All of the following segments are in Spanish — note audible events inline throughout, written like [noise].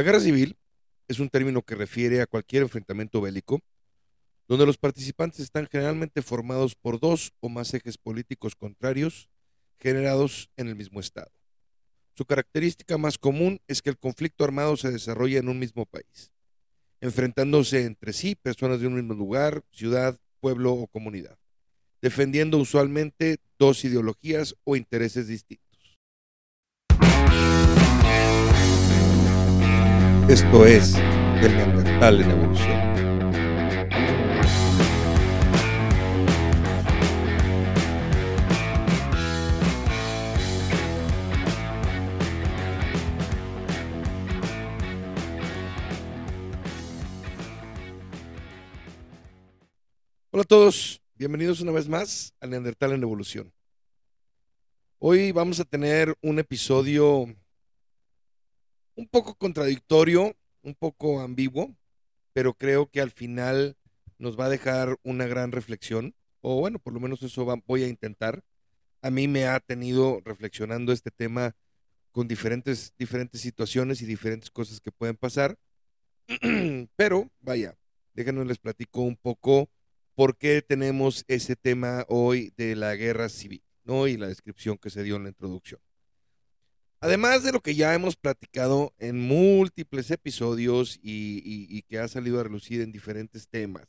La guerra civil es un término que refiere a cualquier enfrentamiento bélico donde los participantes están generalmente formados por dos o más ejes políticos contrarios generados en el mismo Estado. Su característica más común es que el conflicto armado se desarrolla en un mismo país, enfrentándose entre sí personas de un mismo lugar, ciudad, pueblo o comunidad, defendiendo usualmente dos ideologías o intereses distintos. Esto es el Neandertal en evolución. Hola a todos, bienvenidos una vez más al Neandertal en Evolución. Hoy vamos a tener un episodio un poco contradictorio, un poco ambiguo, pero creo que al final nos va a dejar una gran reflexión, o bueno, por lo menos eso voy a intentar. A mí me ha tenido reflexionando este tema con diferentes, diferentes situaciones y diferentes cosas que pueden pasar, [clears throat] pero vaya, déjenme les platico un poco por qué tenemos ese tema hoy de la guerra civil, ¿no? Y la descripción que se dio en la introducción. Además de lo que ya hemos platicado en múltiples episodios y, que ha salido a relucir en diferentes temas,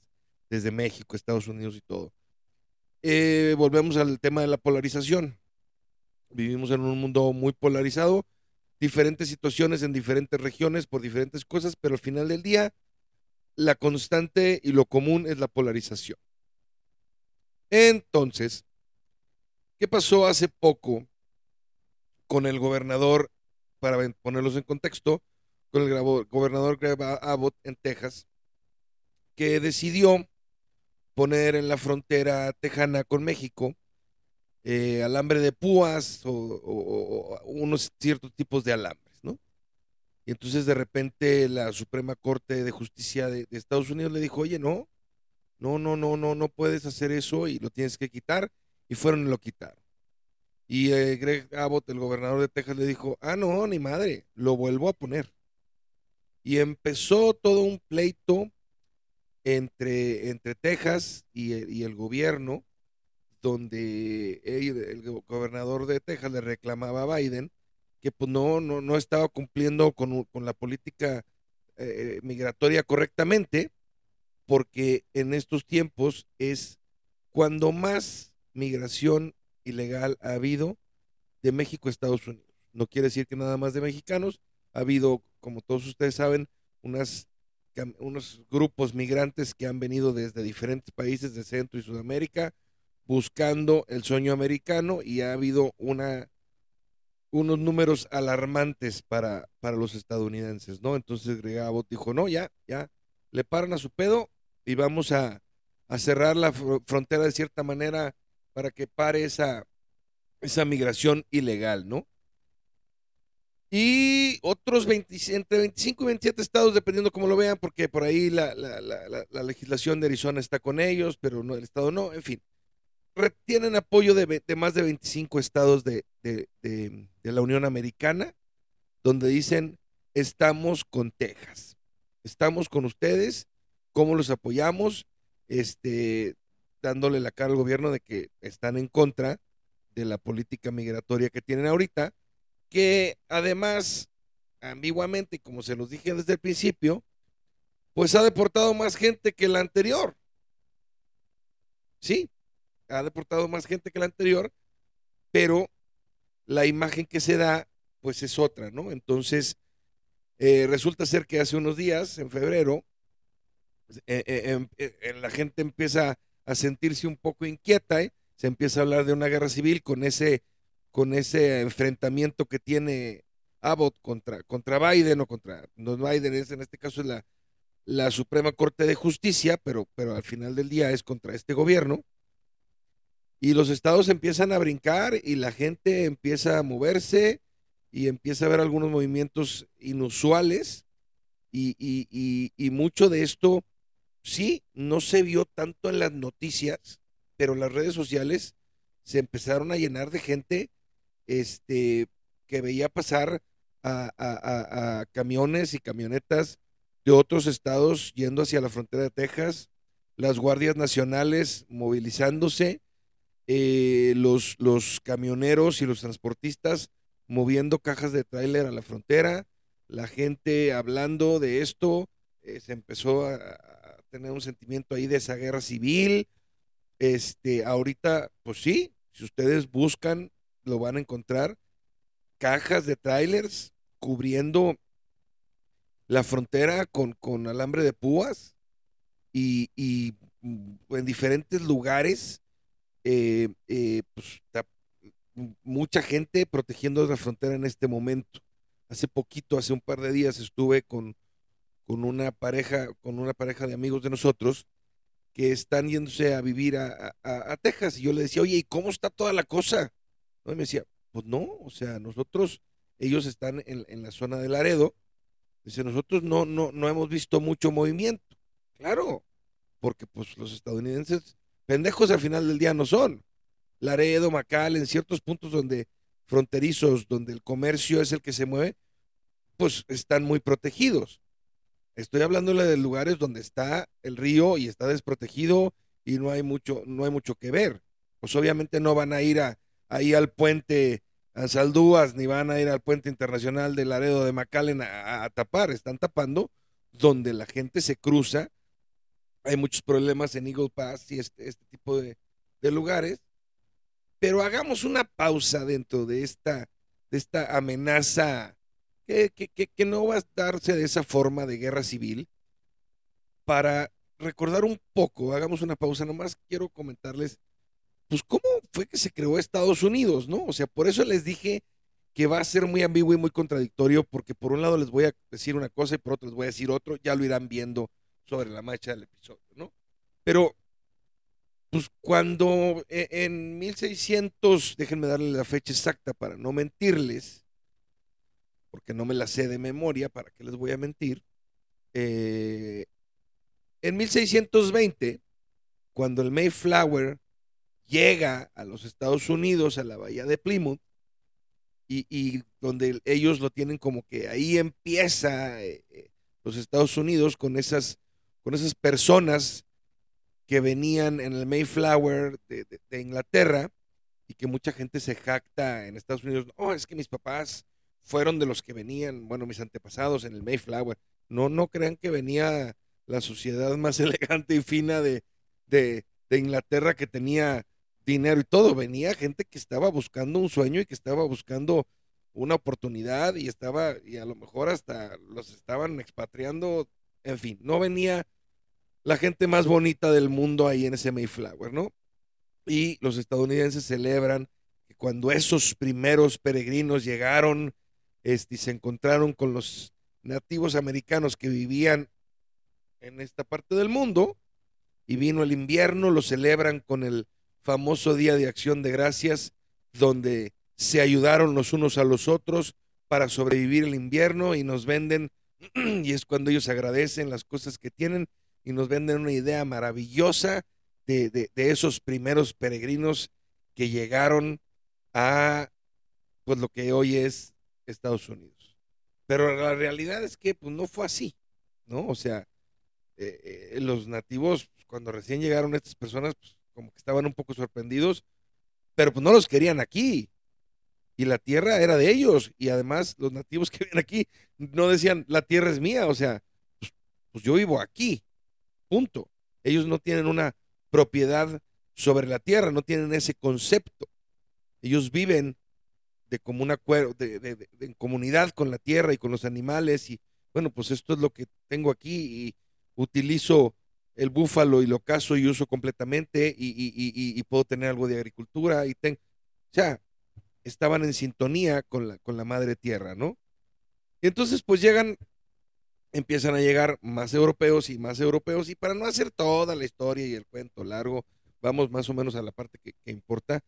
desde México, Estados Unidos y todo, eh, volvemos al tema de la polarización. Vivimos en un mundo muy polarizado, diferentes situaciones en diferentes regiones por diferentes cosas, pero al final del día la constante y lo común es la polarización. Entonces, ¿qué pasó hace poco con el gobernador, para ponerlos en contexto, con el gobernador Greg Abbott en Texas, que decidió poner en la frontera tejana con México eh, alambre de púas o unos ciertos tipos de alambre? Y entonces de repente la Suprema Corte de Justicia de, Estados Unidos le dijo, oye, no, no, no, no, no, no puedes hacer eso y lo tienes que quitar. Y fueron y lo quitaron. Y eh, Greg Abbott, el gobernador de Texas, le dijo, ah, no, ni madre, lo vuelvo a poner. Y empezó todo un pleito entre, entre Texas y, y el gobierno, donde el gobernador de Texas le reclamaba a Biden que pues no, no, no estaba cumpliendo con, la política eh, migratoria correctamente, porque en estos tiempos es cuando más migración ilegal ha habido de México a Estados Unidos. No quiere decir que nada más de mexicanos, ha habido, como todos ustedes saben, unas, unos grupos migrantes que han venido desde diferentes países de Centro y Sudamérica buscando el sueño americano y ha habido una unos números alarmantes para, para los estadounidenses, ¿no? Entonces Gregabot dijo, no, ya, ya, le paran a su pedo y vamos a, cerrar la frontera de cierta manera para que pare esa, esa migración ilegal, ¿no? Y otros 20, entre 25 y 27 estados, dependiendo cómo lo vean, porque por ahí la, la legislación de Arizona está con ellos, pero no, el estado no, en fin tienen apoyo de, más de 25 estados de, la Unión Americana, donde dicen, estamos con Texas, estamos con ustedes, ¿cómo los apoyamos? Este, dándole la cara al gobierno de que están en contra de la política migratoria que tienen ahorita, que además, ambiguamente, como se los dije desde el principio, pues ha deportado más gente que la anterior. Sí, ha deportado más gente que la anterior, pero la imagen que se da, pues es otra, ¿no? Entonces, eh, resulta ser que hace unos días, en febrero, eh, eh, em, la gente empieza a sentirse un poco inquieta, se empieza a hablar de una guerra civil con ese, con ese enfrentamiento que tiene Abbott contra, contra Biden o contra, no Biden es en este caso es la, la Suprema Corte de Justicia, pero, pero al final del día es contra este gobierno. Y los estados empiezan a brincar y la gente empieza a moverse y empieza a ver algunos movimientos inusuales y, mucho de esto sí no se vio tanto en las noticias, pero las redes sociales se empezaron a llenar de gente este, que veía pasar a, camiones y camionetas de otros estados yendo hacia la frontera de Texas, las guardias nacionales movilizándose, eh, los, los camioneros y los transportistas moviendo cajas de tráiler a la frontera, la gente hablando de esto, eh, se empezó a tener un sentimiento ahí de esa guerra civil. Este, ahorita, pues sí, si ustedes buscan, lo van a encontrar, cajas de trailers cubriendo la frontera con, con alambre de púas y, y, mm, en diferentes lugares, eh, eh, pues, mucha gente protegiendo la frontera en este momento. Hace poquito, hace un par de días, estuve con, con una pareja, con una pareja de amigos de nosotros que están yéndose a vivir a, Texas. Y yo le decía, oye, ¿y cómo está toda la cosa? ¿No? Y me decía, pues no, o sea, nosotros, ellos están en, en la zona de Laredo. Dice, nosotros no, no, no hemos visto mucho movimiento. Claro, porque pues los estadounidenses, pendejos al final del día no son. Laredo, Macal, en ciertos puntos donde fronterizos, donde el comercio es el que se mueve, pues están muy protegidos. Estoy hablándole de lugares donde está el río y está desprotegido y no hay mucho, no hay mucho que ver. Pues obviamente no van a ir a, ahí al puente a Saldúas, ni van a ir al puente internacional de Laredo de a- a tapar, están tapando donde la gente se cruza. Hay muchos problemas en Eagle Pass y este, este tipo de, de lugares. Pero hagamos una pausa dentro de esta, de esta amenaza que, que, que, no va a darse de esa forma de guerra civil para recordar un poco, hagamos una pausa, nomás quiero comentarles, pues cómo fue que se creó Estados Unidos, ¿no? O sea, por eso les dije que va a ser muy ambiguo y muy contradictorio, porque por un lado les voy a decir una cosa y por otro les voy a decir otro, ya lo irán viendo sobre la marcha del episodio, ¿no? Pero, pues cuando e- en 1600, déjenme darle la fecha exacta para no mentirles, porque no me la sé de memoria, ¿para qué les voy a mentir? Eh, en 1620, cuando el Mayflower llega a los Estados Unidos, a la bahía de Plymouth, y, y donde ellos lo tienen como que ahí empieza eh, eh, los Estados Unidos con esas, con esas personas que venían en el Mayflower de, de- Inglaterra y que mucha gente se jacta en Estados Unidos. No, es que mis papás fueron de los que venían, bueno, mis antepasados en el Mayflower. No, no crean que venía la sociedad más [laughs] elegante y fina de, de, de Inglaterra que tenía dinero y todo. Venía gente que estaba buscando un sueño y que estaba buscando una oportunidad y estaba, y a lo mejor hasta los estaban expatriando. En fin, no venía la gente más bonita del mundo ahí en ese Mayflower, ¿no? Y los estadounidenses celebran que cuando esos primeros peregrinos llegaron este, se encontraron con los nativos americanos que vivían en esta parte del mundo, y vino el invierno, lo celebran con el famoso Día de Acción de Gracias, donde se ayudaron los unos a los otros para sobrevivir el invierno y nos venden, [clears throat] y es cuando ellos agradecen las cosas que tienen y nos venden una idea maravillosa de, de, de esos primeros peregrinos que llegaron a pues lo que hoy es Estados Unidos. Pero la realidad es que pues no fue así, ¿no? O sea, eh, eh, los nativos, pues, cuando recién llegaron estas personas, pues como que estaban un poco sorprendidos, pero pues no los querían aquí. Y la tierra era de ellos. Y además los nativos que viven aquí no decían, la tierra es mía, o sea, pues, pues yo vivo aquí, punto. Ellos no tienen una propiedad sobre la tierra, no tienen ese concepto. Ellos viven de acuerdo, de, de, en comunidad con la tierra y con los animales. Y bueno, pues esto es lo que tengo aquí y utilizo el búfalo y lo cazo y uso completamente y, y, y, puedo tener algo de agricultura y ten, o sea, estaban en sintonía con la, con la madre tierra, ¿no? Y entonces pues llegan, empiezan a llegar más europeos y más europeos y para no hacer toda la historia y el cuento largo, vamos más o menos a la parte que importa.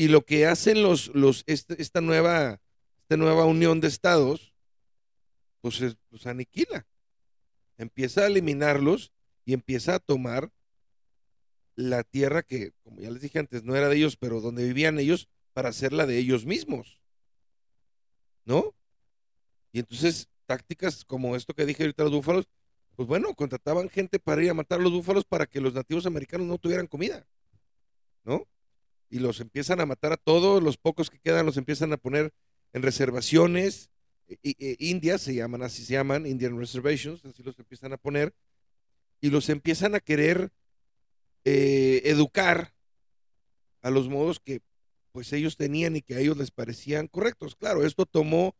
Y lo que hacen los, los, este, esta, nueva, esta nueva unión de estados, pues es, los aniquila. Empieza a eliminarlos y empieza a tomar la tierra que, como ya les dije antes, no era de ellos, pero donde vivían ellos, para hacerla de ellos mismos. ¿No? Y entonces, tácticas como esto que dije ahorita los búfalos, pues bueno, contrataban gente para ir a matar a los búfalos para que los nativos americanos no tuvieran comida, ¿no? Y los empiezan a matar a todos, los pocos que quedan los empiezan a poner en reservaciones, e, indias se llaman, así se llaman, Indian Reservations, así los empiezan a poner, y los empiezan a querer eh, educar a los modos que pues ellos tenían y que a ellos les parecían correctos. Claro, esto tomó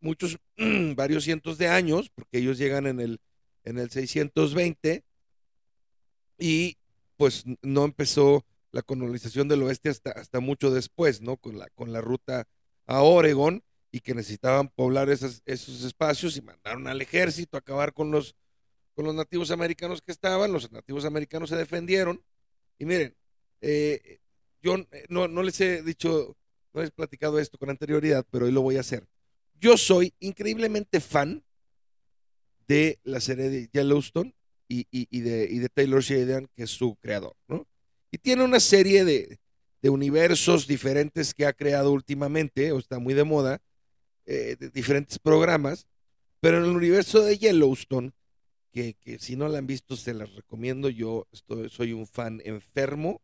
muchos, [clears throat] varios cientos de años, porque ellos llegan en el, en el 620 y pues no empezó la colonización del oeste hasta, hasta mucho después, ¿no? Con la, con la ruta a Oregón y que necesitaban poblar esos espacios y mandaron al ejército a acabar con los, con los nativos americanos que estaban. Los nativos americanos se defendieron. Y miren, eh, yo eh, no, no les he dicho, no les he platicado esto con anterioridad, pero hoy lo voy a hacer. Yo soy increíblemente fan de la serie de Yellowstone y, de, de, Taylor Sheridan, que es su creador, ¿no? Y tiene una serie de, universos diferentes que ha creado últimamente, o está muy de moda, eh, de diferentes programas, pero en el universo de Yellowstone, que, si no la han visto se las recomiendo, yo estoy, soy un fan enfermo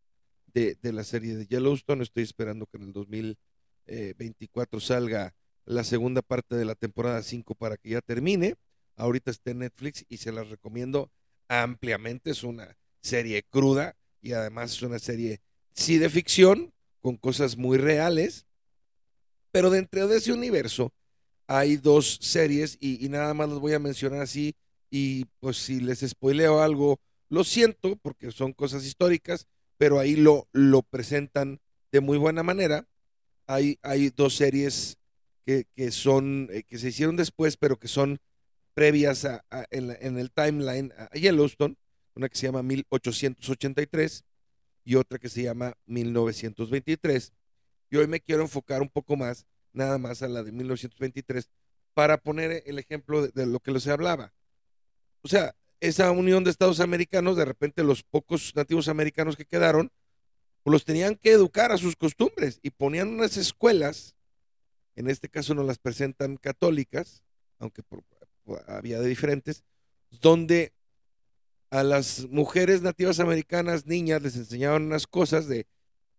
de, la serie de Yellowstone. Estoy esperando que en el 2024 salga la segunda parte de la temporada 5 para que ya termine. Ahorita está en Netflix y se las recomiendo ampliamente. Es una serie cruda y además es una serie, sí, de ficción, con cosas muy reales. Pero dentro de ese universo hay dos series y, nada más las voy a mencionar así. Y pues si les spoileo algo, lo siento porque son cosas históricas pero ahí lo, lo presentan de muy buena manera. Hay, hay dos series que, son, eh, que se hicieron después, pero que son previas a, en, el timeline a Yellowstone, una que se llama 1883 y otra que se llama 1923. Y hoy me quiero enfocar un poco más, nada más a la de 1923, para poner el ejemplo de, lo que les hablaba. O sea, esa unión de Estados americanos, de repente los pocos nativos americanos que quedaron, pues los tenían que educar a sus costumbres y ponían unas escuelas, en este caso nos las presentan católicas, aunque había de diferentes, donde a las mujeres nativas americanas, niñas, les enseñaban unas cosas de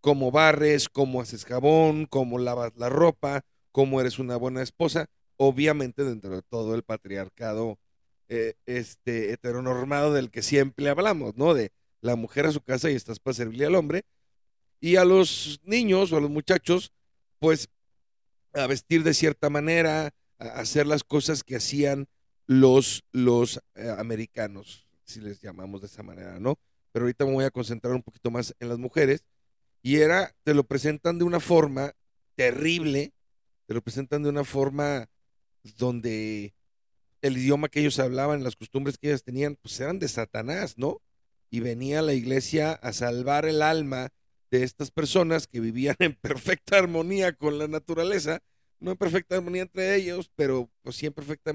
cómo barres, cómo haces jabón, cómo lavas la ropa, cómo eres una buena esposa, obviamente dentro de todo el patriarcado eh, este, heteronormado del que siempre hablamos, ¿no? De la mujer a su casa y estás para servirle al hombre. Y a los niños o a los muchachos, pues, a vestir de cierta manera, a hacer las cosas que hacían los, los eh, americanos, si les llamamos de esa manera, ¿no? Pero ahorita me voy a concentrar un poquito más en las mujeres. Y era, te lo presentan de una forma terrible, te lo presentan de una forma donde el idioma que ellos hablaban, las costumbres que ellas tenían, pues eran de Satanás, ¿no? Y venía la iglesia a salvar el alma de estas personas que vivían en perfecta armonía con la naturaleza, no en perfecta armonía entre ellos, pero pues sí en perfecta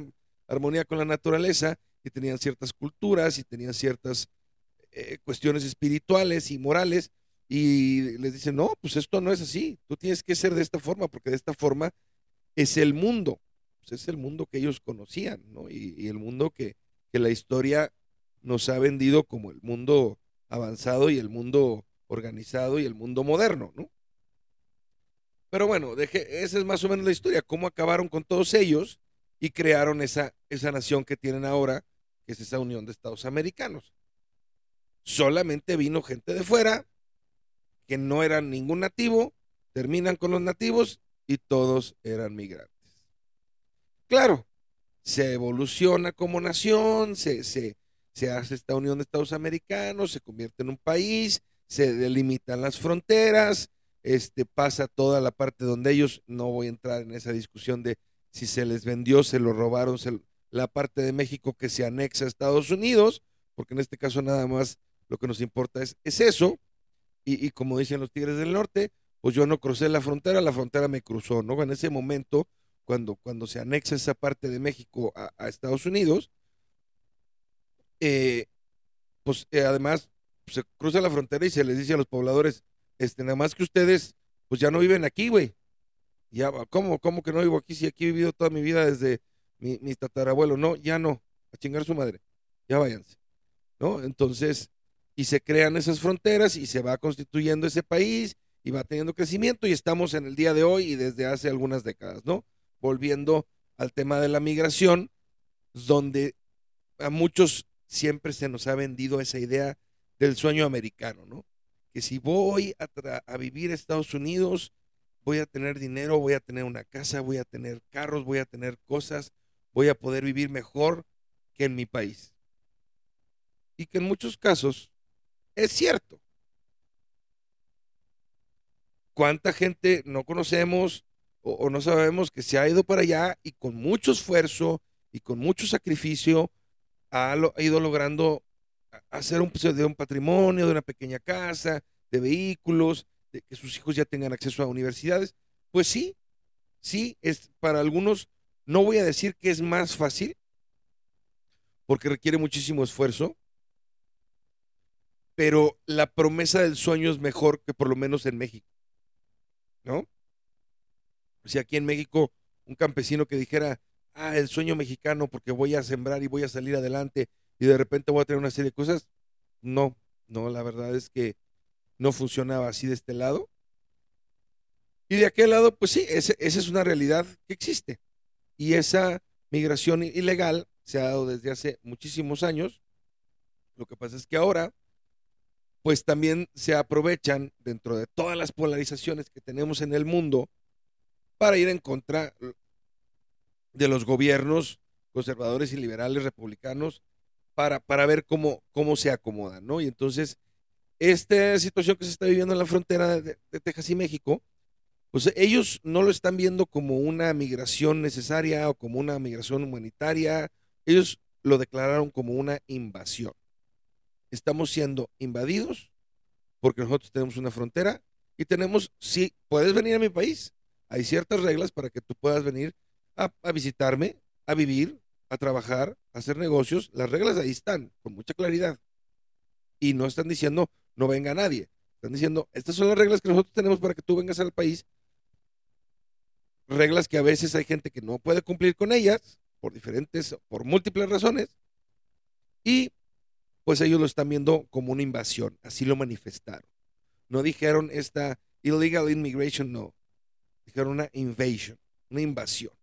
armonía con la naturaleza, y tenían ciertas culturas y tenían ciertas eh, cuestiones espirituales y morales, y les dicen, no, pues esto no es así, tú tienes que ser de esta forma, porque de esta forma es el mundo. Pues, es el mundo que ellos conocían, ¿no? Y, el mundo que, la historia nos ha vendido como el mundo avanzado y el mundo organizado y el mundo moderno, ¿no? Pero bueno, deje, esa es más o menos la historia, cómo acabaron con todos ellos y crearon esa, esa nación que tienen ahora, que es esa unión de Estados americanos. Solamente vino gente de fuera, que no eran ningún nativo, terminan con los nativos y todos eran migrantes. Claro, se evoluciona como nación, se, se, hace esta unión de Estados americanos, se convierte en un país, se delimitan las fronteras, este, pasa toda la parte donde ellos, no voy a entrar en esa discusión de si se les vendió, se lo robaron, la parte de México que se anexa a Estados Unidos, porque en este caso nada más lo que nos importa es, es eso, y, como dicen los Tigres del Norte, pues yo no crucé la frontera, la frontera me cruzó, ¿no? En ese momento cuando, cuando se anexa esa parte de México a, Estados Unidos, eh, pues eh, además se cruza la frontera y se les dice a los pobladores, este, nada más que ustedes, pues ya no viven aquí, güey. Ya, ¿cómo, ¿Cómo que no vivo aquí? Si aquí he vivido toda mi vida desde mi, tatarabuelo, no, ya no, a chingar su madre, ya váyanse, ¿no? Entonces, y se crean esas fronteras y se va constituyendo ese país y va teniendo crecimiento y estamos en el día de hoy y desde hace algunas décadas, ¿no? Volviendo al tema de la migración, donde a muchos siempre se nos ha vendido esa idea del sueño americano, ¿no? Que si voy a, a vivir a Estados Unidos, voy a tener dinero, voy a tener una casa, voy a tener carros, voy a tener cosas, voy a poder vivir mejor que en mi país. Y que en muchos casos es cierto. ¿Cuánta gente no conocemos o, no sabemos que se ha ido para allá y con mucho esfuerzo y con mucho sacrificio ha, ha ido logrando hacer un, de un patrimonio, de una pequeña casa, de vehículos, de que sus hijos ya tengan acceso a universidades? Pues sí, sí, es para algunos, no voy a decir que es más fácil, porque requiere muchísimo esfuerzo, pero la promesa del sueño es mejor que por lo menos en México, ¿no? Si aquí en México un campesino que dijera, ah, el sueño mexicano porque voy a sembrar y voy a salir adelante y de repente voy a tener una serie de cosas, no, no, la verdad es que no funcionaba así de este lado. Y de aquel lado, pues sí, esa es una realidad que existe. Y esa migración ilegal se ha dado desde hace muchísimos años. Lo que pasa es que ahora, pues también se aprovechan dentro de todas las polarizaciones que tenemos en el mundo para ir en contra de los gobiernos conservadores y liberales republicanos para, para ver cómo, cómo se acomodan, ¿no? Y entonces, esta situación que se está viviendo en la frontera de, de Texas y México, pues ellos no lo están viendo como una migración necesaria o como una migración humanitaria, ellos lo declararon como una invasión. Estamos siendo invadidos porque nosotros tenemos una frontera y tenemos, sí, puedes venir a mi país. Hay ciertas reglas para que tú puedas venir a, a visitarme, a vivir, a trabajar, a hacer negocios. Las reglas ahí están, con mucha claridad. Y no están diciendo, no venga nadie. Están diciendo, estas son las reglas que nosotros tenemos para que tú vengas al país. Reglas que a veces hay gente que no puede cumplir con ellas por diferentes, por múltiples razones. Y pues ellos lo están viendo como una invasión. Así lo manifestaron. No dijeron esta illegal immigration, no. Dijeron una invasion, una invasión.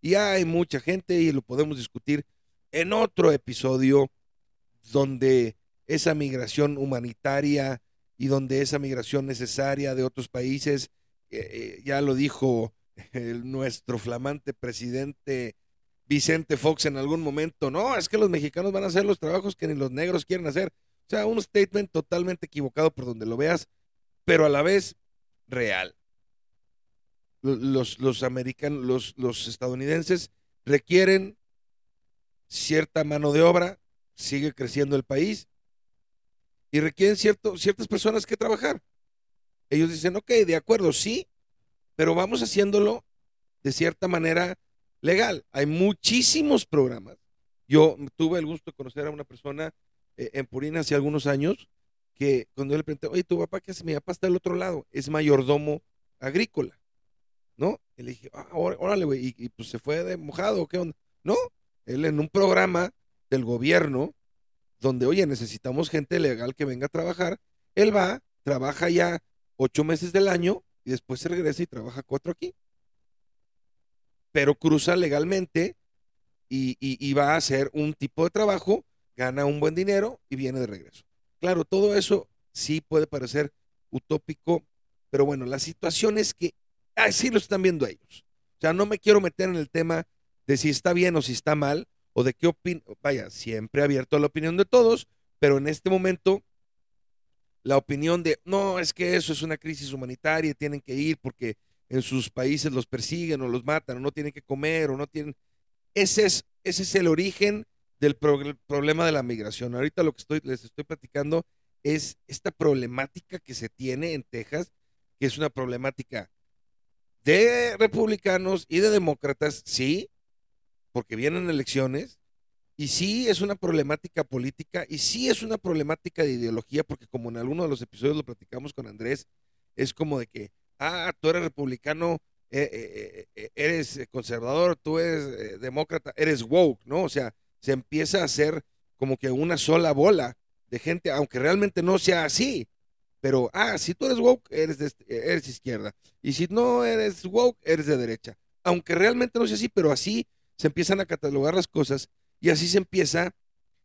Y hay mucha gente y lo podemos discutir en otro episodio donde esa migración humanitaria y donde esa migración necesaria de otros países, eh, ya lo dijo el, nuestro flamante presidente Vicente Fox en algún momento, no, es que los mexicanos van a hacer los trabajos que ni los negros quieren hacer. O sea, un statement totalmente equivocado por donde lo veas, pero a la vez real los, los americanos, los, los estadounidenses requieren cierta mano de obra, sigue creciendo el país y requieren cierto, ciertas personas que trabajar. Ellos dicen, ok, de acuerdo, sí, pero vamos haciéndolo de cierta manera legal. Hay muchísimos programas. Yo tuve el gusto de conocer a una persona eh, en Purina hace algunos años que cuando yo le pregunté, oye, tu papá, ¿qué hace? Mi papá está del otro lado, es mayordomo agrícola. ¿no? Y le dije, ah, órale, güey, y, y, pues se fue de mojado, ¿qué onda? No, él en un programa del gobierno, donde, oye, necesitamos gente legal que venga a trabajar, él va, trabaja ya ocho meses del año y después se regresa y trabaja cuatro aquí. Pero cruza legalmente y, va a hacer un tipo de trabajo, gana un buen dinero y viene de regreso. Claro, todo eso sí puede parecer utópico, pero bueno, la situación es que así lo están viendo ellos. O sea, no me quiero meter en el tema de si está bien o si está mal, o de qué opinión, vaya, siempre abierto a la opinión de todos, pero en este momento la opinión de, no, es que eso es una crisis humanitaria tienen que ir porque en sus países los persiguen o los matan o no tienen que comer o no tienen... Ese es, ese es el origen del pro problema de la migración. Ahorita lo que estoy, les estoy platicando es esta problemática que se tiene en Texas, que es una problemática de republicanos y de demócratas, sí, porque vienen elecciones, y sí es una problemática política, y sí es una problemática de ideología, porque como en alguno de los episodios lo platicamos con Andrés, es como de que, ah, tú eres republicano eh, eh, eres conservador, tú eres demócrata, eres woke, ¿no? O sea, se empieza a hacer como que una sola bola de gente, aunque realmente no sea así. Pero, ah, si tú eres woke, eres, de, eres izquierda. Y si no eres woke, eres de derecha. Aunque realmente no sea así, pero así se empiezan a catalogar las cosas y así se empieza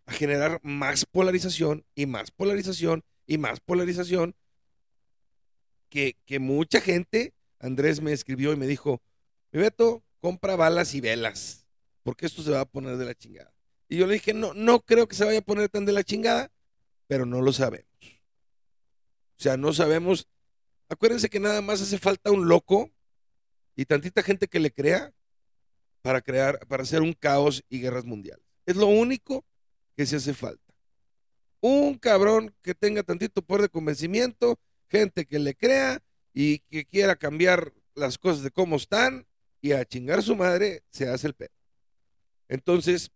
a generar más polarización y más polarización y más polarización que, que mucha gente, Andrés me escribió y me dijo, mi Beto, compra balas y velas, porque esto se va a poner de la chingada. Y yo le dije, no, no creo que se vaya a poner tan de la chingada, pero no lo sabemos. O sea, no sabemos. Acuérdense que nada más hace falta un loco y tantita gente que le crea para crear, para hacer un caos y guerras mundiales. Es lo único que se hace falta. Un cabrón que tenga tantito poder de convencimiento, gente que le crea y que quiera cambiar las cosas de cómo están y a chingar su madre se hace el pedo. Entonces,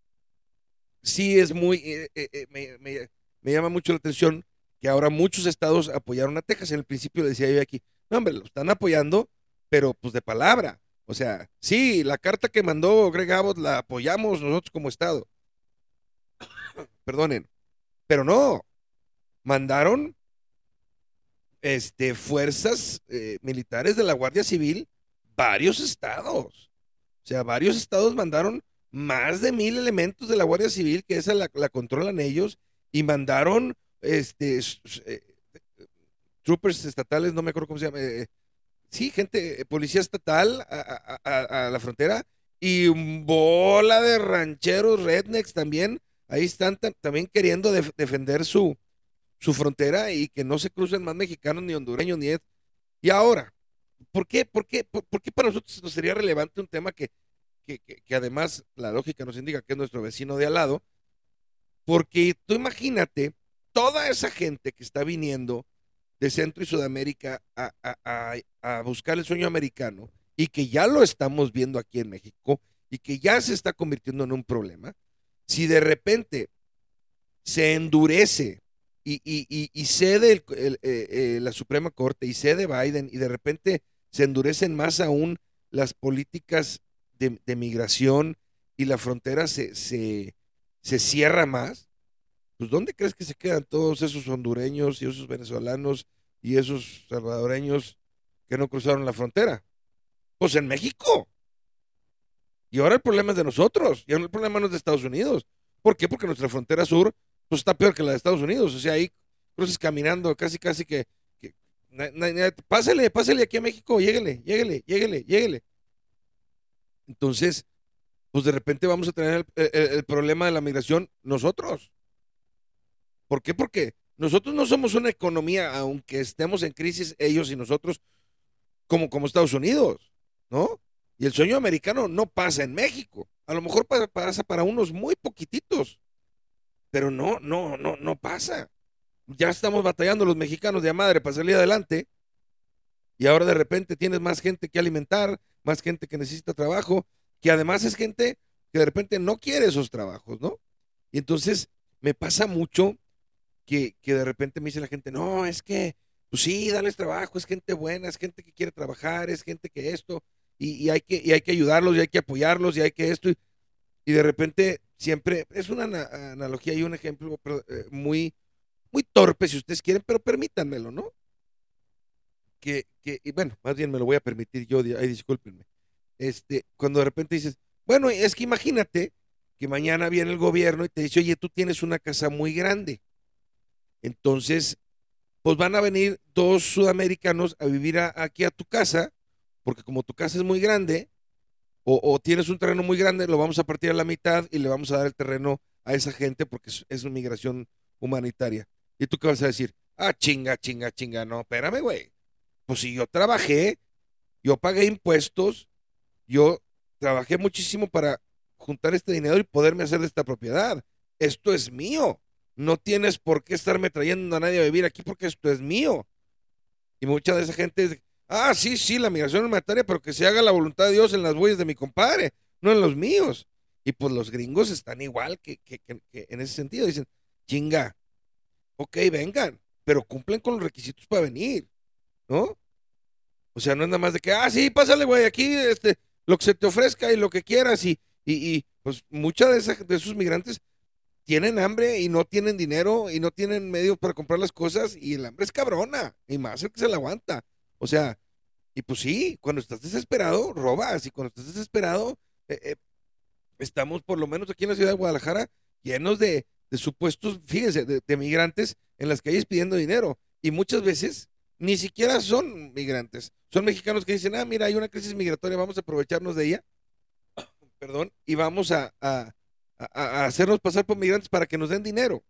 sí es muy, eh, eh, eh, me, llama mucho la atención que ahora muchos estados apoyaron a Texas. En el principio decía yo aquí, no hombre, lo están apoyando, pero pues de palabra. O sea, sí, la carta que mandó Greg Abbott la apoyamos nosotros como estado. Perdonen, pero no, mandaron este, fuerzas militares de la Guardia Civil varios estados. O sea, varios estados mandaron más de mil elementos de la Guardia Civil, que esa la, controlan ellos, y mandaron este eh, troopers estatales, no me acuerdo cómo se llama, eh, sí, gente, eh, policía estatal a, la frontera, y bola de rancheros rednecks también, ahí están también queriendo defender su, su frontera y que no se crucen más mexicanos ni hondureños ni... Y ahora, ¿por qué, por, qué, por qué para nosotros nos sería relevante un tema que que, además la lógica nos indica que es nuestro vecino de al lado, porque tú imagínate toda esa gente que está viniendo de Centro y Sudamérica a, buscar el sueño americano y que ya lo estamos viendo aquí en México y que ya se está convirtiendo en un problema, si de repente se endurece y, cede eh, eh, la Suprema Corte y cede Biden y de repente se endurecen más aún las políticas de, migración y la frontera se, se, cierra más, pues ¿dónde crees que se quedan todos esos hondureños y esos venezolanos y esos salvadoreños que no cruzaron la frontera? Pues en México. Y ahora el problema es de nosotros, y ahora el problema no es de Estados Unidos. ¿Por qué? Porque nuestra frontera sur pues está peor que la de Estados Unidos. O sea, ahí cruces caminando casi, casi que, pásale, pásale aquí a México, lléguele, lléguele, lléguele, lléguele. Entonces, pues de repente vamos a tener el, problema de la migración nosotros. ¿Por qué? Porque nosotros no somos una economía, aunque estemos en crisis ellos y nosotros, como, como Estados Unidos, ¿no? Y el sueño americano no pasa en México. A lo mejor pasa, para unos muy poquititos, pero no, no, no, no pasa. Ya estamos batallando los mexicanos de a madre para salir adelante y ahora de repente tienes más gente que alimentar, más gente que necesita trabajo, que además es gente que de repente no quiere esos trabajos, ¿no? Y entonces me pasa mucho que, de repente me dice la gente, no, es que, pues sí, dales trabajo, es gente buena, es gente que quiere trabajar, es gente que esto, y, hay, que, y hay que ayudarlos, y hay que apoyarlos, y hay que esto, y, de repente siempre, es una analogía y un ejemplo eh, muy, muy torpe si ustedes quieren, pero permítanmelo, ¿no? que, que, y bueno, más bien me lo voy a permitir yo, ay, discúlpenme. Este, cuando de repente dices, bueno, es que imagínate que mañana viene el gobierno y te dice, oye, tú tienes una casa muy grande. Entonces, pues van a venir dos sudamericanos a vivir aquí a tu casa, porque como tu casa es muy grande, o, tienes un terreno muy grande, lo vamos a partir a la mitad y le vamos a dar el terreno a esa gente porque es, una migración humanitaria. ¿Y tú qué vas a decir? Ah, chinga, chinga, chinga, no, espérame, güey. Pues si yo trabajé, yo pagué impuestos, yo trabajé muchísimo para juntar este dinero y poderme hacer de esta propiedad. Esto es mío. No tienes por qué estarme trayendo a nadie a vivir aquí porque esto es mío. Y mucha de esa gente ah, sí, sí, la migración humanitaria, pero que se haga la voluntad de Dios en las huellas de mi compadre, no en los míos. Y pues los gringos están igual que, que en ese sentido. Dicen, chinga, ok, vengan, pero cumplen con los requisitos para venir, ¿no? O sea, no es nada más de que, ah, sí, pásale, güey, aquí, este, lo que se te ofrezca y lo que quieras. Y, y, y pues muchas de, esas, de esos migrantes tienen hambre y no tienen dinero y no tienen medios para comprar las cosas y el hambre es cabrona y más el que se la aguanta. O sea, y pues sí, cuando estás desesperado, robas y cuando estás desesperado, eh, eh, estamos por lo menos aquí en la ciudad de Guadalajara llenos de, supuestos, fíjense, de, migrantes en las calles pidiendo dinero y muchas veces ni siquiera son migrantes, son mexicanos que dicen, ah, mira, hay una crisis migratoria, vamos a aprovecharnos de ella, [coughs] perdón, y vamos a, hacernos pasar por migrantes para que nos den dinero.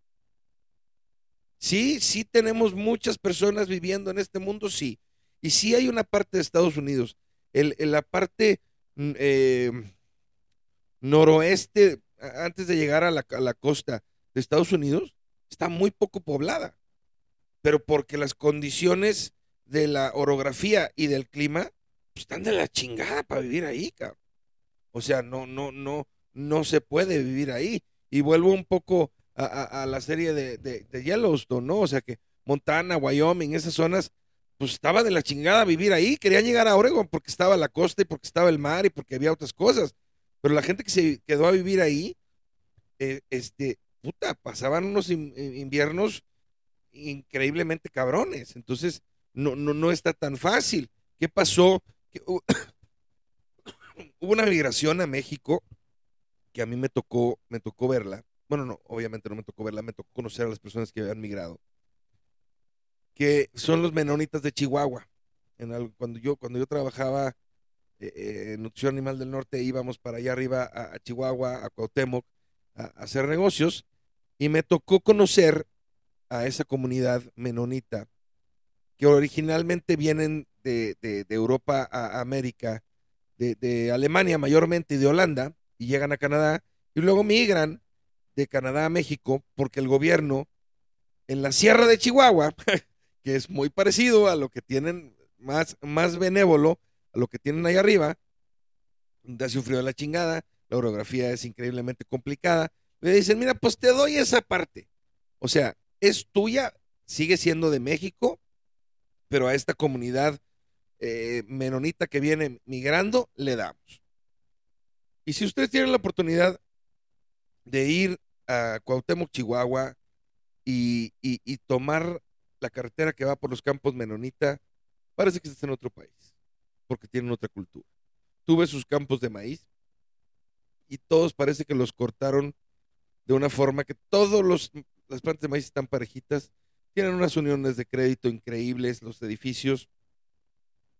Sí, sí tenemos muchas personas viviendo en este mundo, sí. Y sí hay una parte de Estados Unidos, el, la parte mm, eh, noroeste, antes de llegar a la, costa de Estados Unidos, está muy poco poblada pero porque las condiciones de la orografía y del clima pues, están de la chingada para vivir ahí, cabrón. O sea, no, no, no, no se puede vivir ahí. Y vuelvo un poco a, la serie de, de, Yellowstone, ¿no? O sea que Montana, Wyoming, esas zonas, pues estaba de la chingada vivir ahí. Querían llegar a Oregon porque estaba la costa y porque estaba el mar y porque había otras cosas. Pero la gente que se quedó a vivir ahí, eh, este, puta, pasaban unos inviernos increíblemente cabrones. Entonces, no, no, no está tan fácil. ¿Qué pasó? [coughs] Hubo una migración a México que a mí me tocó, me tocó verla. Bueno, no, obviamente no me tocó verla, me tocó conocer a las personas que habían migrado. Que son los menonitas de Chihuahua. Cuando, yo, cuando yo trabajaba eh, en Nutrición Animal del Norte, íbamos para allá arriba a, Chihuahua, a Cuauhtémoc, a, hacer negocios. Y me tocó conocer a esa comunidad menonita, que originalmente vienen de, de, de Europa a América, de, de, Alemania mayormente y de Holanda, y llegan a Canadá, y luego migran de Canadá a México, porque el gobierno en la Sierra de Chihuahua, [laughs] que es muy parecido a lo que tienen, más, más benévolo, a lo que tienen ahí arriba, un frío de la chingada, la orografía es increíblemente complicada, le dicen, mira, pues te doy esa parte. O sea, es tuya, sigue siendo de México, pero a esta comunidad eh, menonita que viene migrando le damos. Y si ustedes tienen la oportunidad de ir a Cuauhtémoc, Chihuahua, y, y, tomar la carretera que va por los campos menonita, parece que estás en otro país, porque tienen otra cultura. Tú ves sus campos de maíz y todos parece que los cortaron de una forma que todos los las plantas de maíz están parejitas, tienen unas uniones de crédito increíbles, los edificios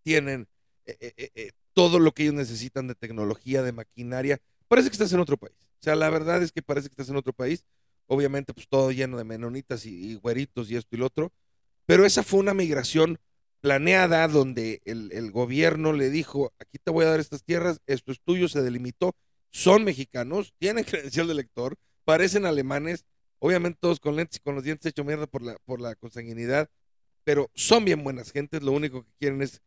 tienen eh, eh, eh, todo lo que ellos necesitan de tecnología, de maquinaria. Parece que estás en otro país. O sea, la verdad es que parece que estás en otro país. Obviamente, pues todo lleno de menonitas y, y güeritos y esto y lo otro. Pero esa fue una migración planeada donde el, gobierno le dijo, aquí te voy a dar estas tierras, esto es tuyo, se delimitó, son mexicanos, [laughs] tienen credencial de elector, parecen alemanes, Obviamente todos con lentes y con los dientes hecho mierda por la, por la consanguinidad, pero son bien buenas gentes, lo único que quieren es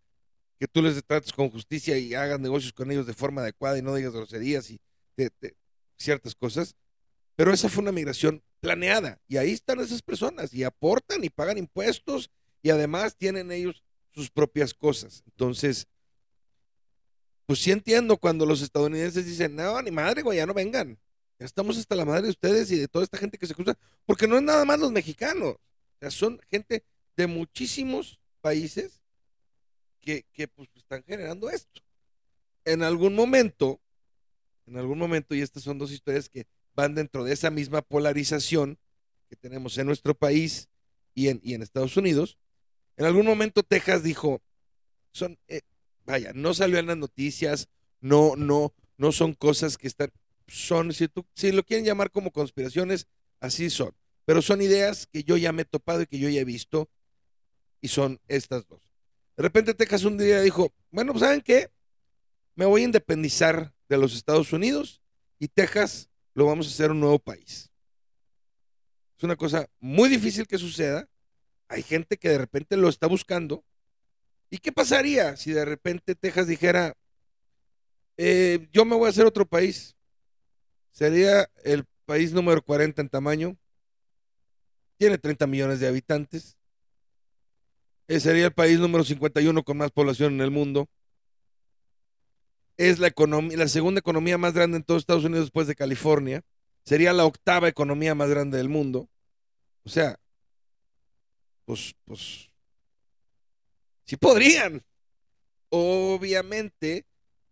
que tú les trates con justicia y hagas negocios con ellos de forma adecuada y no digas groserías y de ciertas cosas. Pero esa fue una migración planeada y ahí están esas personas y aportan y pagan impuestos y además tienen ellos sus propias cosas. Entonces, pues sí entiendo cuando los estadounidenses dicen, no, ni madre, güey, ya no vengan. Ya estamos hasta la madre de ustedes y de toda esta gente que se cruza, porque no es nada más los mexicanos, o sea, son gente de muchísimos países que, que pues, están generando esto. En algún momento, en algún momento, y estas son dos historias que van dentro de esa misma polarización que tenemos en nuestro país y en, y en Estados Unidos, en algún momento Texas dijo, son, eh, vaya, no salió en las noticias, no, no, no son cosas que están, son, si, tú, si lo quieren llamar como conspiraciones, así son. Pero son ideas que yo ya me he topado y que yo ya he visto, y son estas dos. De repente Texas un día dijo, bueno, pues ¿saben qué? Me voy a independizar de los Estados Unidos y Texas lo vamos a hacer un nuevo país. Es una cosa muy difícil que suceda. Hay gente que de repente lo está buscando. ¿Y qué pasaría si de repente Texas dijera, eh, yo me voy a hacer otro país? Sería el país número 40 en tamaño. Tiene 30 millones de habitantes. Eh, sería el país número 51 con más población en el mundo. Es la, economía, la segunda economía más grande en todos Estados Unidos después de California. Sería la octava economía más grande del mundo. O sea, pues, pues, sí podrían. Obviamente,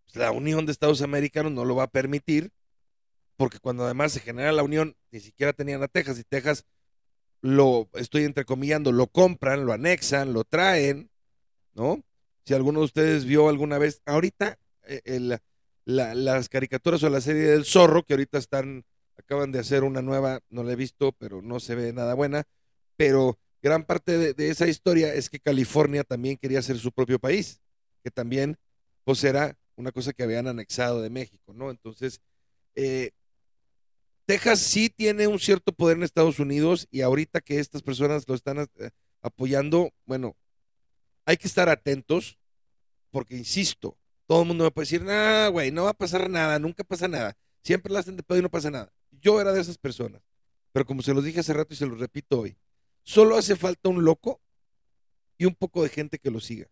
pues, la Unión de Estados Americanos no lo va a permitir, porque cuando además se genera la unión, ni siquiera tenían a Texas y Texas lo estoy entrecomillando, lo compran, lo anexan, lo traen, ¿no? Si alguno de ustedes vio alguna vez, ahorita eh, las caricaturas o la serie del zorro, que ahorita están, acaban de hacer una nueva, no la he visto, pero no se ve nada buena, pero gran parte de, de esa historia es que California también quería ser su propio país, que también pues era una cosa que habían anexado de México, ¿no? Entonces, eh, Texas sí tiene un cierto poder en Estados Unidos y ahorita que estas personas lo están eh, apoyando, bueno, hay que estar atentos porque, insisto, todo el mundo me puede decir, nah, güey, no va a pasar nada, nunca pasa nada. Siempre la hacen de pedo y no pasa nada. Yo era de esas personas. Pero como se los dije hace rato y se los repito hoy, solo hace falta un loco y un poco de gente que lo siga.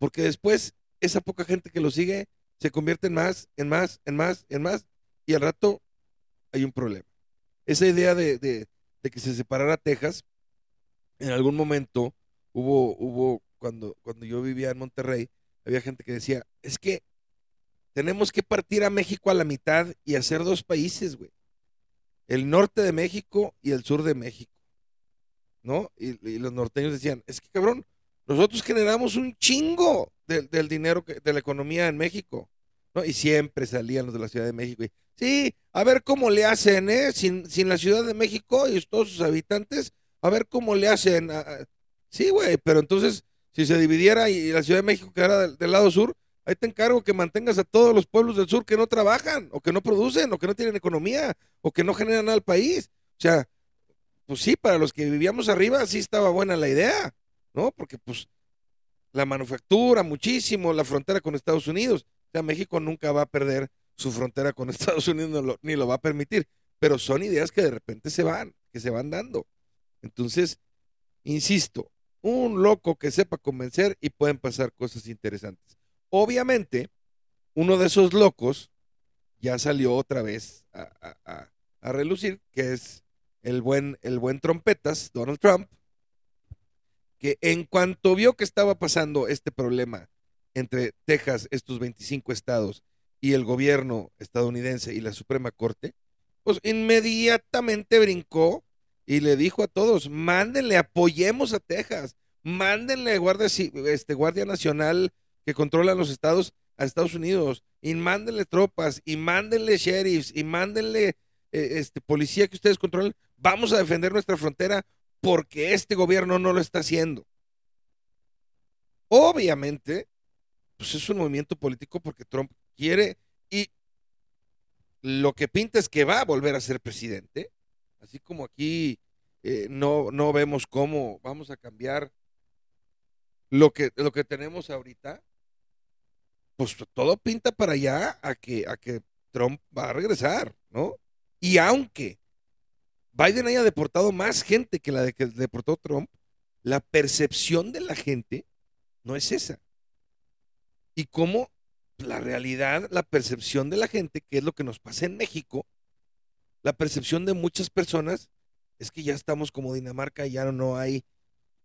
Porque después, esa poca gente que lo sigue se convierte en más, en más, en más, en más, y al rato hay un problema. Esa idea de, de, que se separara Texas, en algún momento hubo, hubo cuando, cuando yo vivía en Monterrey, había gente que decía, es que tenemos que partir a México a la mitad y hacer dos países, güey. El norte de México y el sur de México. ¿No? Y, los norteños decían, es que cabrón, nosotros generamos un chingo del dinero, de la economía en México. ¿no? Y siempre salían los de la Ciudad de México y, Sí, a ver cómo le hacen, ¿eh? Sin, sin la Ciudad de México y todos sus habitantes, a ver cómo le hacen. Sí, güey, pero entonces, si se dividiera y la Ciudad de México quedara del, lado sur, ahí te encargo que mantengas a todos los pueblos del sur que no trabajan, o que no producen, o que no tienen economía, o que no generan al país. O sea, pues sí, para los que vivíamos arriba sí estaba buena la idea, ¿no? Porque pues la manufactura muchísimo, la frontera con Estados Unidos. O sea, México nunca va a perder su frontera con [laughs] Estados Unidos ni lo va a permitir. Pero son ideas que de repente se van, que se van dando. Entonces, insisto, un loco que sepa convencer y pueden pasar cosas interesantes. Obviamente, uno de esos locos ya salió otra vez a, relucir, que es el buen, el buen trompetas, Donald Trump, que en cuanto vio que estaba pasando este problema entre Texas, estos 25 estados, y el gobierno estadounidense y la Suprema Corte, pues inmediatamente brincó y le dijo a todos, mándenle, apoyemos a Texas, mándenle guardia, este, guardia nacional que controla los estados a Estados Unidos, y mándenle tropas, y mándenle sheriffs, y mándenle eh, este, policía que ustedes controlen, vamos a defender nuestra frontera porque este gobierno no lo está haciendo. Obviamente, pues es un movimiento político porque Trump quiere y lo que pinta es que va a volver a ser presidente, así como aquí eh, no, no vemos cómo vamos a cambiar lo que, lo que tenemos ahorita, pues todo pinta para allá a que, a que Trump va a regresar, ¿no? Y aunque Biden haya deportado más gente que la de que deportó Trump, la percepción de la gente no es esa. Y cómo la realidad, la percepción de la gente, que es lo que nos pasa en México, la percepción de muchas personas es que ya estamos como Dinamarca, ya no hay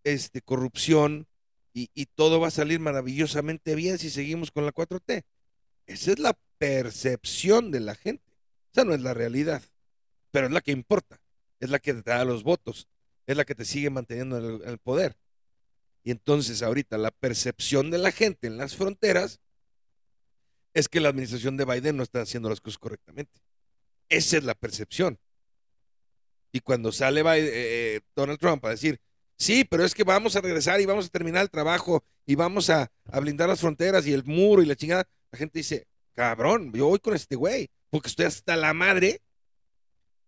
este, corrupción y, todo va a salir maravillosamente bien si seguimos con la 4T. Esa es la percepción de la gente. Esa no es la realidad, pero es la que importa, es la que te da los votos, es la que te sigue manteniendo en el, el poder. Y entonces ahorita la percepción de la gente en las fronteras es que la administración de Biden no está haciendo las cosas correctamente. Esa es la percepción. Y cuando sale eh, eh, Donald Trump a decir, sí, pero es que vamos a regresar y vamos a terminar el trabajo y vamos a, blindar las fronteras y el muro y la chingada, la gente dice, cabrón, yo voy con este güey, porque estoy hasta la madre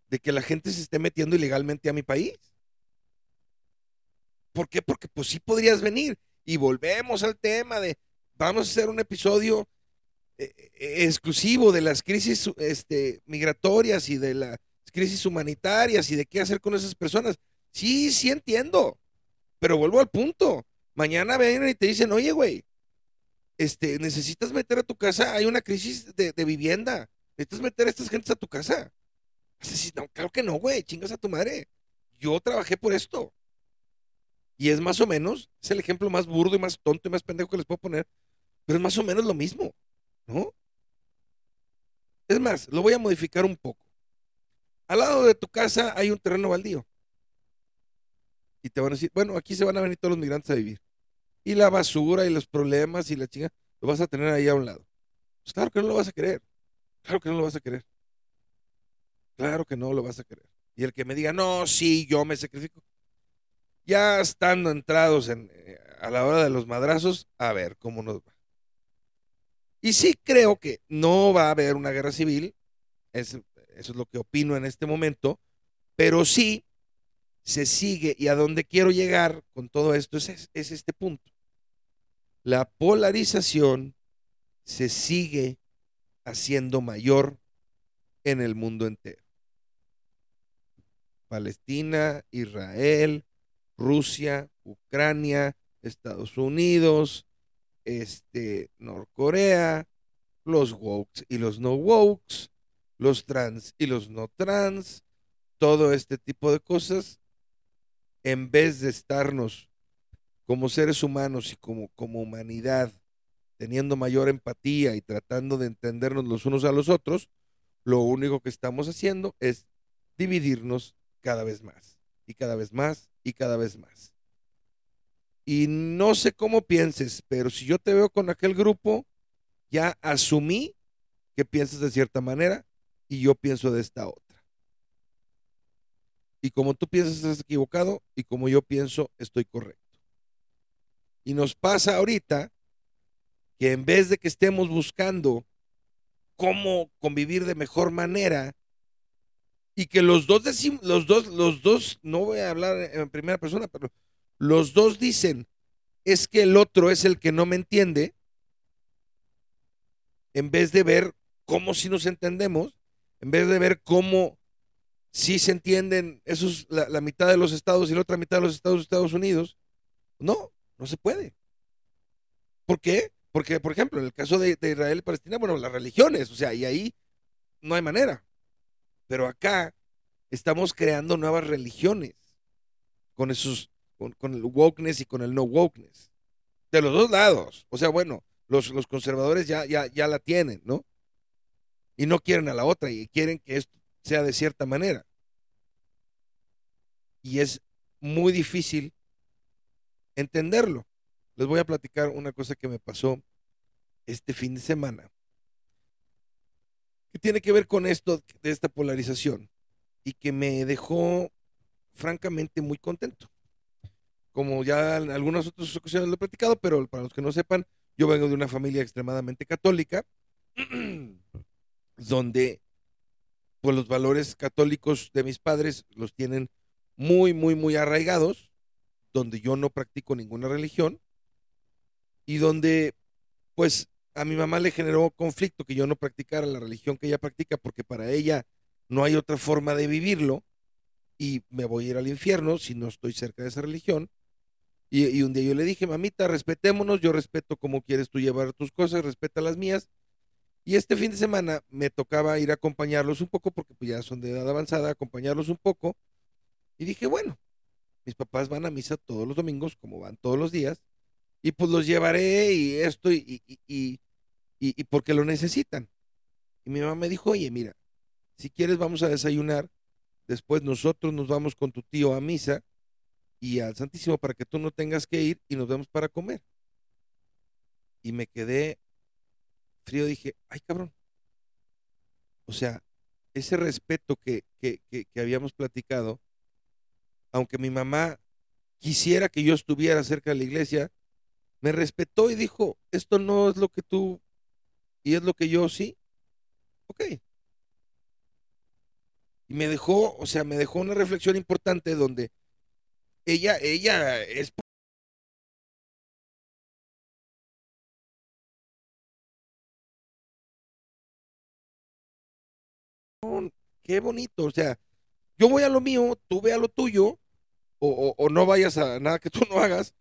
de que la gente se esté metiendo ilegalmente a mi país. ¿Por qué? Porque pues sí podrías venir. Y volvemos al tema de, vamos a hacer un episodio exclusivo de las crisis este, migratorias y de las crisis humanitarias y de qué hacer con esas personas. Sí, sí entiendo, pero vuelvo al punto. Mañana vienen y te dicen, oye, güey, este, necesitas meter a tu casa, hay una crisis de, de vivienda, necesitas meter a estas gentes a tu casa. Así, no, claro que no, güey, chingas a tu madre. Yo trabajé por esto. Y es más o menos, es el ejemplo más burdo y más tonto y más pendejo que les puedo poner, pero es más o menos lo mismo, ¿no? Es más, lo voy a modificar un poco. Al lado de tu casa hay un terreno baldío. Y te van a decir, bueno, aquí se van a venir todos los migrantes a vivir. Y la basura y los problemas y la chinga, lo vas a tener ahí a un lado. Pues claro que no lo vas a querer. Claro que no lo vas a querer. Claro que no lo vas a querer. Y el que me diga, no, sí, yo me sacrifico. Ya estando entrados en, eh, a la hora de los madrazos, a ver cómo nos va. Y sí creo que no va a haber una guerra civil, es, eso es lo que opino en este momento, pero sí se sigue, y a donde quiero llegar con todo esto es, es este punto. La polarización se sigue haciendo mayor en el mundo entero. Palestina, Israel, Rusia, Ucrania, Estados Unidos, este, Norcorea, los wokes y los no wokes, los trans y los no trans, todo este tipo de cosas, en vez de estarnos como seres humanos y como, como humanidad teniendo mayor empatía y tratando de entendernos los unos a los otros, lo único que estamos haciendo es dividirnos cada vez más y cada vez más y cada vez más. Y no sé cómo pienses, pero si yo te veo con aquel grupo, ya asumí que piensas de cierta manera y yo pienso de esta otra. Y como tú piensas estás equivocado y como yo pienso estoy correcto. Y nos pasa ahorita que en vez de que estemos buscando cómo convivir de mejor manera y que los dos decimos, los dos, los dos, no voy a hablar en primera persona, pero los dos dicen, es que el otro es el que no me entiende, en vez de ver cómo si nos entendemos, en vez de ver cómo si se entienden la, mitad de los estados y la otra mitad de los estados Estados Unidos, no, no se puede. ¿Por qué? Porque, por ejemplo, en el caso de, de Israel y Palestina, bueno, las religiones, o sea, y ahí no hay manera. Pero acá estamos creando nuevas religiones con esos con, el wokeness y con el no wokeness. De los dos lados. O sea, bueno, los, los conservadores ya, ya, ya la tienen, ¿no? Y no quieren a la otra y quieren que esto sea de cierta manera. Y es muy difícil entenderlo. Les voy a platicar una cosa que me pasó este fin de semana, que tiene que ver con esto de esta polarización y que me dejó francamente muy contento como ya en algunas otras ocasiones lo he platicado, pero para los que no sepan, yo vengo de una familia extremadamente católica, [clears throat] donde pues los valores católicos de mis padres los tienen muy, muy, muy arraigados, donde yo no practico ninguna religión y donde pues a mi mamá le generó conflicto que yo no practicara la religión que ella practica porque para ella no hay otra forma de vivirlo y me voy a ir al infierno si no estoy cerca de esa religión. Y, un día yo le dije, mamita, respetémonos, yo respeto cómo quieres tú llevar tus cosas, respeta las mías. Y este fin de semana me tocaba ir a acompañarlos un poco, porque pues ya son de edad avanzada, acompañarlos un poco. Y dije, bueno, mis papás van a misa todos los domingos, como van todos los días, y pues los llevaré y esto, y, y, y, y porque lo necesitan. Y mi mamá me dijo, oye, mira, si quieres vamos a desayunar, después nosotros nos vamos con tu tío a misa y al Santísimo para que tú no tengas que ir y nos vemos para comer. Y me quedé frío, dije, ay cabrón. O sea, ese respeto que, que, que, habíamos platicado, aunque mi mamá quisiera que yo estuviera cerca de la iglesia, me respetó y dijo, esto no es lo que tú y es lo que yo sí. Ok. Y me dejó, o sea, me dejó una reflexión importante donde ella, ella es qué bonito, o sea, yo voy a lo mío, tú ve a lo tuyo, o, o, no vayas a nada que tú [laughs] no hagas,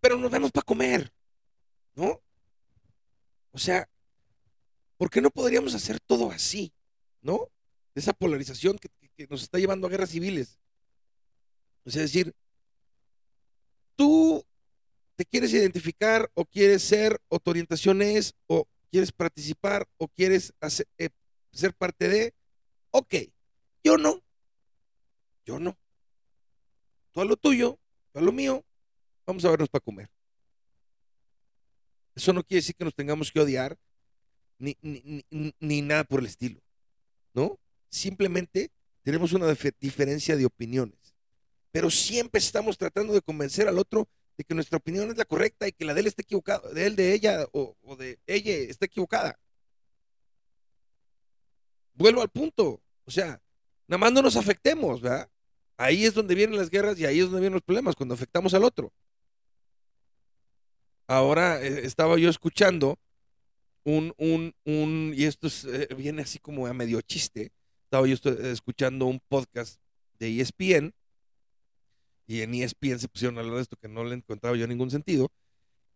pero nos vemos para comer, ¿no? O sea, ¿por qué no podríamos hacer todo así, ¿no? Esa polarización que nos está llevando a guerras civiles. Es decir, tú te quieres identificar o quieres ser o tu orientación es o quieres participar o quieres hacer, eh, ser parte de, ok, yo no, yo no. Tú a lo tuyo, tú a lo mío, vamos a vernos para comer. Eso no quiere decir que nos tengamos que odiar ni, ni, ni, ni nada por el estilo, ¿no? Simplemente tenemos una diferencia de opiniones, pero siempre estamos tratando de convencer al otro de que nuestra opinión es la correcta y que la de él está equivocada, de él, de ella o, de ella está equivocada. Vuelvo al punto, o sea, nada más no nos afectemos, ¿verdad? Ahí es donde vienen las guerras y ahí es donde vienen los problemas, cuando afectamos al otro. Ahora eh, estaba yo escuchando un, un, un, y esto es, eh, viene así como a medio chiste, estaba yo escuchando un podcast de ESPN y en ESPN se pusieron a hablar de esto que no le encontraba yo ningún sentido,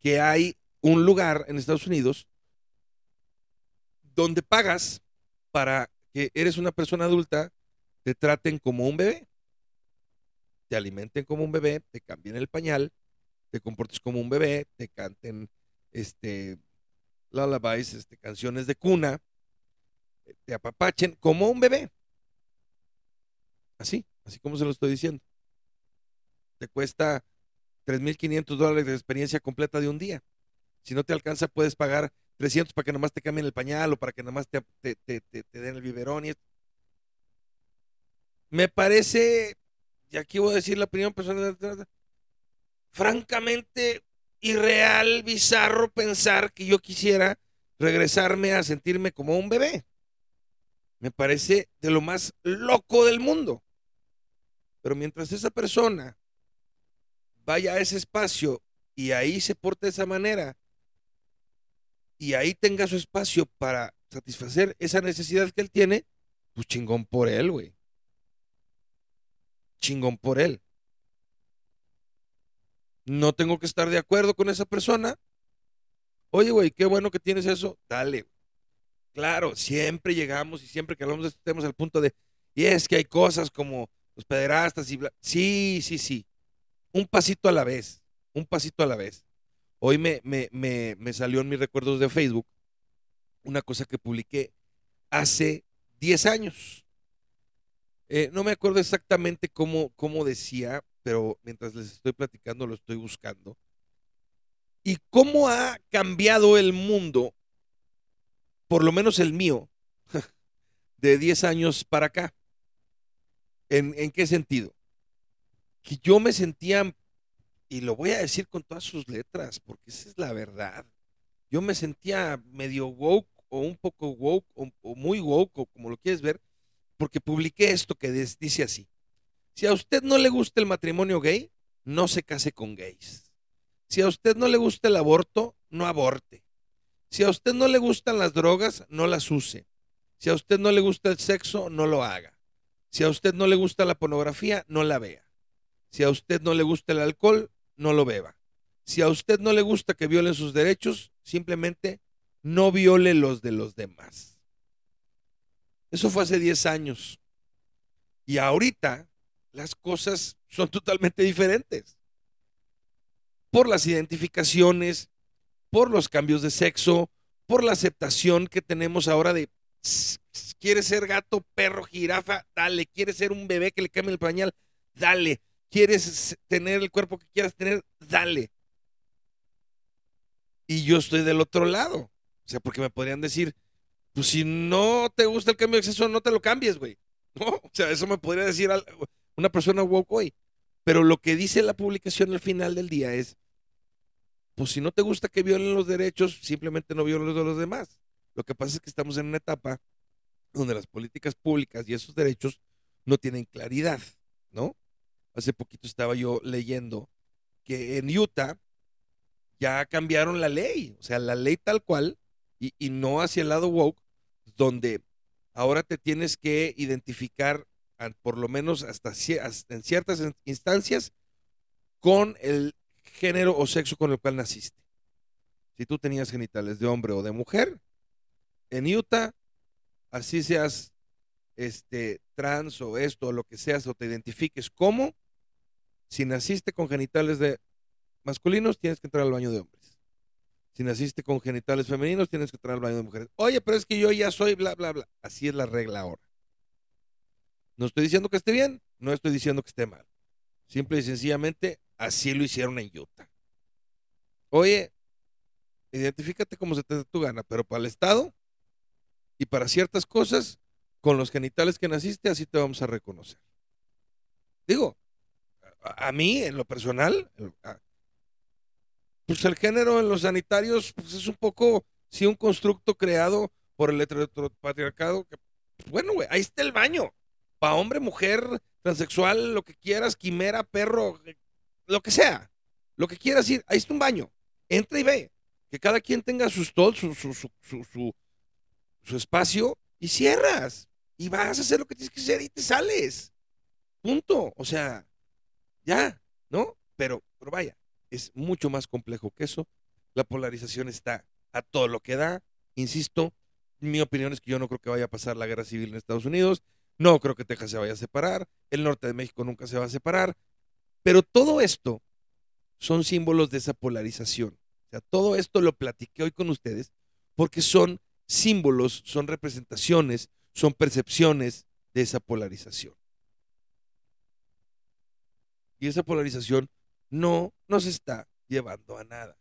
que hay un lugar en Estados Unidos donde pagas para que eres una persona adulta, te traten como un bebé, te alimenten como un bebé, te cambien el pañal, te comportes como un bebé, te canten este lullabies, este, canciones de cuna, te apapachen como un bebé. Así, así como se lo estoy diciendo te cuesta 3.500 dólares de experiencia completa de un día. Si no te alcanza, puedes pagar 300 para que nomás te cambien el pañal o para que nomás te, te, te, te den el biberón. Y Me parece, y aquí voy a decir la opinión personal, francamente irreal, bizarro pensar que yo quisiera regresarme a sentirme como un bebé. Me parece de lo más loco del mundo. Pero mientras esa persona vaya a ese espacio y ahí se porte de esa manera y ahí tenga su espacio para satisfacer esa necesidad que él tiene, pues chingón por él, güey. Chingón por él. No tengo que estar de acuerdo con esa persona. Oye, güey, qué bueno que tienes eso. Dale. Claro, siempre llegamos y siempre que hablamos de estos temas al punto de, y es que hay cosas como los pederastas y bla. Sí, sí, sí un pasito a la vez, un pasito a la vez. Hoy me, me, me, me salió en mis recuerdos de Facebook una cosa que publiqué hace 10 años. Eh, no me acuerdo exactamente cómo, cómo decía, pero mientras les estoy platicando lo estoy buscando. Y cómo ha cambiado el mundo, por lo menos el mío, [laughs] de 10 años para acá. ¿En, ¿En, qué sentido? Que yo me sentía, y lo voy a decir con todas sus letras, porque esa es la verdad, yo me sentía medio woke o un poco woke o, muy woke o como lo quieres ver, porque publiqué esto que dice así. Si a usted no le gusta el matrimonio gay, no se case con gays. Si a usted no le gusta el aborto, no aborte. Si a usted no le gustan las drogas, no las use. Si a usted no le gusta el sexo, no lo haga. Si a usted no le gusta la pornografía, no la vea. Si a usted no le gusta el alcohol, no lo beba. Si a usted no le gusta que violen sus derechos, simplemente no viole los de los demás. Eso fue hace 10 años. Y ahorita las cosas son [laughs] totalmente diferentes. Por las identificaciones, por los cambios de sexo, por la aceptación que tenemos ahora de quiere ser gato, perro, jirafa, dale, quiere ser un bebé que le cambie el pañal, dale, quieres tener el cuerpo que quieras tener, dale. Y yo estoy del otro lado. O sea, porque me podrían decir, pues si no te gusta el cambio de sexo, no te lo cambies, güey. [laughs] O sea, eso me podría decir una persona woke hoy. Pero lo que dice la publicación al final del día es, pues si no te gusta que violen los derechos, simplemente no violen los de los demás. Lo que pasa es que estamos en una etapa donde las políticas públicas y esos derechos no tienen claridad, ¿no? Hace poquito estaba yo leyendo que en Utah ya cambiaron la ley, o sea, la ley tal cual, y, no hacia el lado woke, donde ahora te tienes que identificar, por lo menos hasta, en ciertas instancias, con el género o sexo con el cual naciste. Si tú tenías genitales de hombre o de mujer, en Utah, así seas este, trans o esto o lo que seas o te identifiques como, si naciste con genitales de masculinos, tienes que entrar al baño de hombres. Si naciste con genitales femeninos, tienes que entrar al baño de mujeres. Oye, pero es que yo ya soy bla, bla, bla. Así es la regla ahora. No estoy diciendo que esté bien, no estoy diciendo que esté mal. Simple y sencillamente, así lo hicieron en Utah. Oye, identifícate como se te dé tu gana, pero para el Estado y para ciertas cosas, con los genitales que naciste, así te vamos a reconocer. Digo, a, mí, en lo personal, pues el género en los sanitarios pues es un poco, sí, un constructo creado por el heteropatriarcado. Que, pues, bueno, güey, ahí está el baño. Para hombre, mujer, transexual, lo que quieras, quimera, perro, lo que sea. Lo que quieras ir, ahí está un baño. Entra y ve. Que cada quien tenga su stall, su, su, su, su, su espacio y cierras. Y vas a hacer lo que tienes que hacer y te sales. Punto. O sea, ya, ¿no? Pero, pero vaya, es mucho más complejo que eso. La polarización está a todo lo que da. Insisto, mi opinión es que yo no creo que vaya a pasar la guerra civil en Estados Unidos. No creo que Texas se vaya a separar. El norte de México nunca se va a separar. Pero todo esto son símbolos de esa polarización. O sea, todo esto lo platiqué hoy con ustedes porque son símbolos, son representaciones, son percepciones de esa polarización. Y esa polarización no nos está llevando a nada.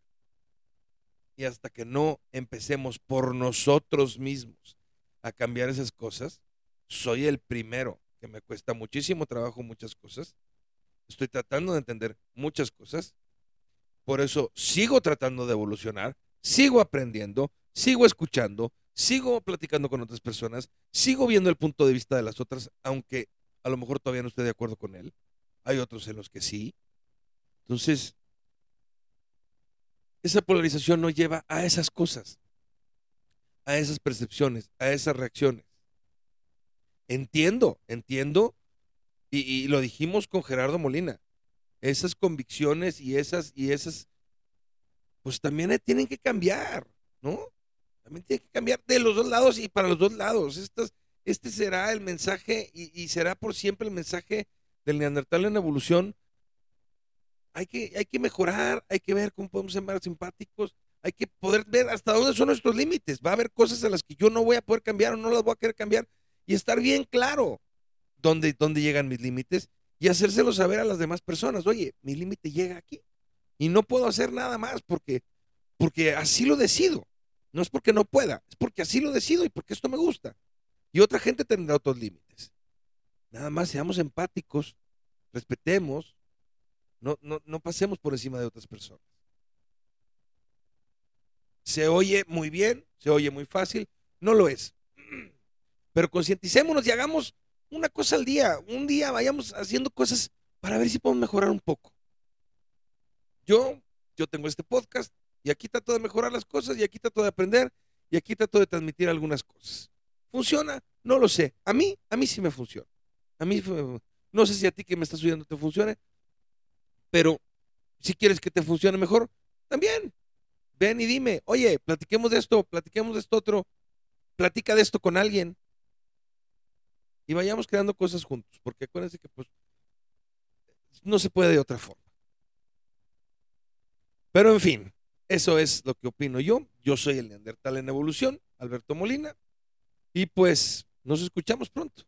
Y hasta que no empecemos por nosotros mismos a cambiar esas cosas, soy el primero que me cuesta muchísimo trabajo muchas cosas. Estoy tratando de entender muchas cosas. Por eso sigo tratando de evolucionar, sigo aprendiendo, sigo escuchando, sigo platicando con otras personas, sigo viendo el punto de vista de las otras, aunque a lo mejor todavía no esté de acuerdo con él. Hay otros en los que sí. Entonces, esa polarización no lleva a esas cosas, a esas percepciones, a esas reacciones. Entiendo, entiendo, y, lo dijimos con Gerardo Molina, esas convicciones y esas, y esas, pues también tienen que cambiar, ¿no? También tiene que cambiar de los dos lados y para los dos lados. este será el mensaje y, será por siempre el mensaje del neandertal en evolución. Hay que, hay que mejorar, hay que ver cómo podemos ser más simpáticos, hay que poder ver hasta dónde son nuestros límites. Va a haber cosas a las que yo no voy a poder cambiar o no las voy a querer cambiar y estar bien claro dónde, dónde llegan mis límites y hacérselo saber a las demás personas. Oye, mi límite llega aquí y no puedo hacer nada más porque, porque así lo decido. No es porque no pueda, es porque así lo decido y porque esto me gusta. Y otra gente tendrá otros límites. Nada más seamos empáticos, respetemos, no, no, no pasemos por encima de otras personas. Se oye muy bien, se oye muy fácil, no lo es. [clears throat] Pero concienticémonos y hagamos una cosa al día. Un día vayamos haciendo cosas para ver si podemos mejorar un poco. Yo, yo tengo este podcast, y aquí trato de mejorar las cosas y aquí trato de aprender y aquí trato de transmitir algunas cosas. ¿Funciona? No lo sé. A mí, a mí sí me funciona. A mí, no sé si a ti que me estás oyendo te funcione, pero si quieres que te funcione mejor, también. Ven y dime, oye, platiquemos de esto, platiquemos de esto otro, platica de esto con alguien. Y vayamos creando cosas juntos, porque acuérdense que pues no se puede de otra forma. Pero en fin, eso es lo que opino yo. Yo soy el Neandertal en Evolución, Alberto Molina. Y pues nos escuchamos pronto.